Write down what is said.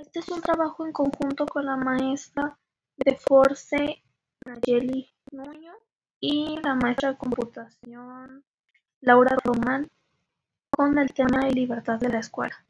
Este es un trabajo en conjunto con la maestra de Force Nayeli Nuño y la maestra de computación Laura Román con el tema de libertad de la escuela.